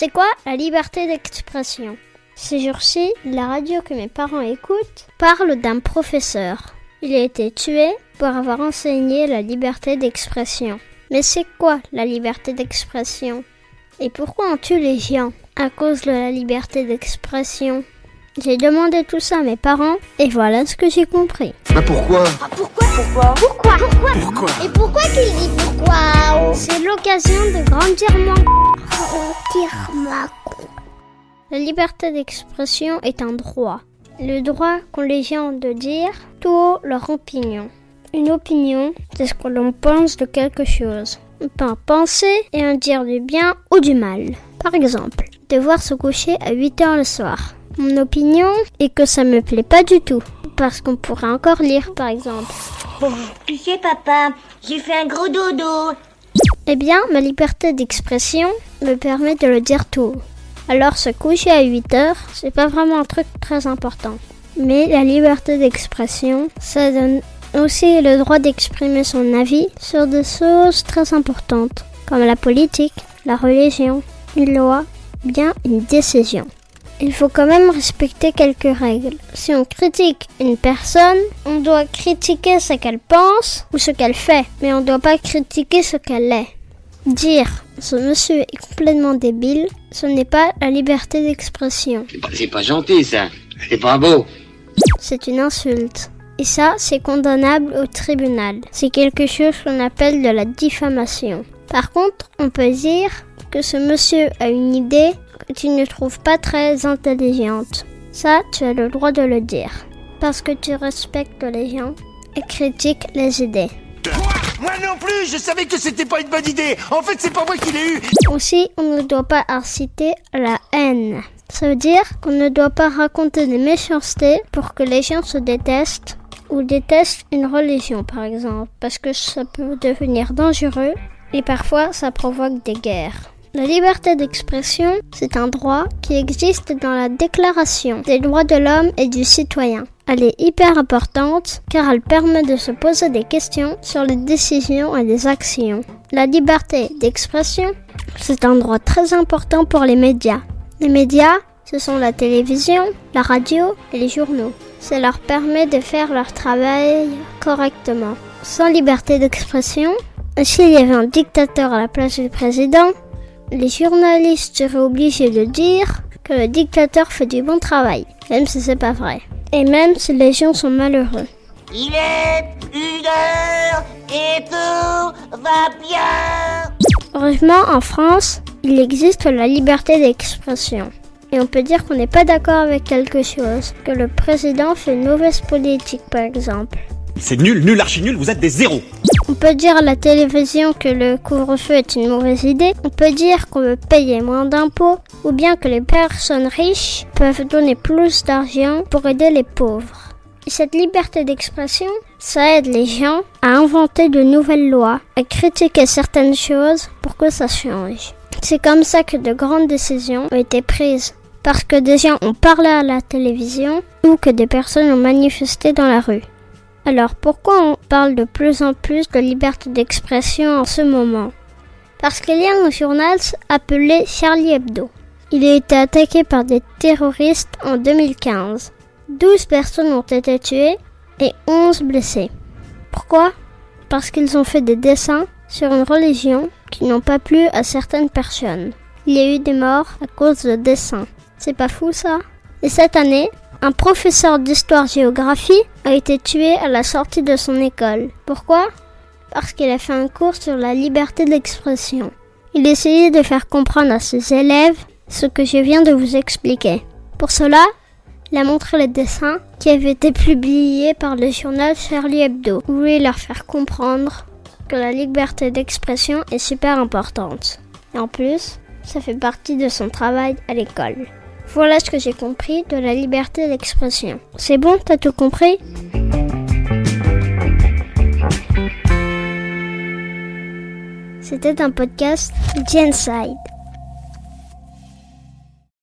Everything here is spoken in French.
C'est quoi la liberté d'expression? Ces jours-ci, la radio que mes parents écoutent parle d'un professeur. Il a été tué pour avoir enseigné la liberté d'expression. Mais c'est quoi la liberté d'expression? Et pourquoi on tue les gens à cause de la liberté d'expression? J'ai demandé tout ça à mes parents et voilà ce que j'ai compris. Mais pourquoi? Ah, pourquoi? Pourquoi? Pourquoi? Pourquoi? Pourquoi? Et pourquoi qu'il dit pourquoi? C'est l'occasion de grandir mon... Dire ma La liberté d'expression est un droit. Le droit qu'ont les gens de dire tout leur opinion. Une opinion, c'est ce que l'on pense de quelque chose. On peut en penser et en dire du bien ou du mal. Par exemple, devoir se coucher à 8 heures le soir. Mon opinion est que ça me plaît pas du tout. Parce qu'on pourrait encore lire, par exemple. Tu sais, papa, j'ai fait un gros dodo. Eh bien, ma liberté d'expression me permet de le dire tout. Alors, se coucher à 8 heures, c'est pas vraiment un truc très important. Mais la liberté d'expression, ça donne aussi le droit d'exprimer son avis sur des choses très importantes, comme la politique, la religion, une loi, bien une décision. Il faut quand même respecter quelques règles. Si on critique une personne, on doit critiquer ce qu'elle pense ou ce qu'elle fait, mais on ne doit pas critiquer ce qu'elle est. Dire ce monsieur est complètement débile, ce n'est pas la liberté d'expression, C'est pas- gentil ça. C'est pas beau. c'est une insulte. Et ça, c'est condamnable au tribunal. C'est quelque chose qu'on appelle de la diffamation. Par contre, on peut dire que ce monsieur a une idée que tu ne trouves pas très intelligente. Ça, tu as le droit de le dire. Parce que tu respectes les gens et critiques les idées. Moi non plus, je savais que c'était pas une bonne idée. En fait, c'est pas moi qui l'ai eu. Aussi, on ne doit pas inciter à la haine. Ça veut dire qu'on ne doit pas raconter des méchancetés pour que les gens se détestent ou détestent une religion, par exemple, parce que ça peut devenir dangereux et parfois ça provoque des guerres. La liberté d'expression, c'est un droit qui existe dans la Déclaration des droits de l'homme et du citoyen. Elle est hyper importante car elle permet de se poser des questions sur les décisions et les actions. La liberté d'expression, c'est un droit très important pour les médias. Les médias, ce sont la télévision, la radio et les journaux. Ça leur permet de faire leur travail correctement. Sans liberté d'expression, s'il y avait un dictateur à la place du président, les journalistes seraient obligés de dire que le dictateur fait du bon travail, même si c'est pas vrai. Et même si les gens sont malheureux. Il est une heure et tout va bien. Heureusement, en France, il existe la liberté d'expression. Et on peut dire qu'on n'est pas d'accord avec quelque chose, que le président fait une mauvaise politique par exemple. C'est nul, nul, archi nul, vous êtes des zéros. On peut dire à la télévision que le couvre-feu est une mauvaise idée, on peut dire qu'on veut payer moins d'impôts, ou bien que les personnes riches peuvent donner plus d'argent pour aider les pauvres. Et cette liberté d'expression, ça aide les gens à inventer de nouvelles lois, à critiquer certaines choses pour que ça change. C'est comme ça que de grandes décisions ont été prises, parce que des gens ont parlé à la télévision ou que des personnes ont manifesté dans la rue. Alors pourquoi on parle de plus en plus de liberté d'expression en ce moment? Parce qu'il y a un journal appelé Charlie Hebdo. Il a été attaqué par des terroristes en 2015. 12 personnes ont été tuées et 11 blessées. Pourquoi? Parce qu'ils ont fait des dessins sur une religion qui n'ont pas plu à certaines personnes. Il y a eu des morts à cause de dessins. C'est pas fou ça? Et cette année, un professeur d'histoire-géographie a été tué à la sortie de son école. Pourquoi? Parce qu'il a fait un cours sur la liberté d'expression. Il essayait de faire comprendre à ses élèves ce que je viens de vous expliquer. Pour cela, il a montré les dessins qui avaient été publiés par le journal Charlie Hebdo. Il voulait leur faire comprendre que la liberté d'expression est super importante. Et en plus, ça fait partie de son travail à l'école. Voilà ce que j'ai compris de la liberté d'expression. C'est bon, t'as tout compris? C'était un podcast Genside.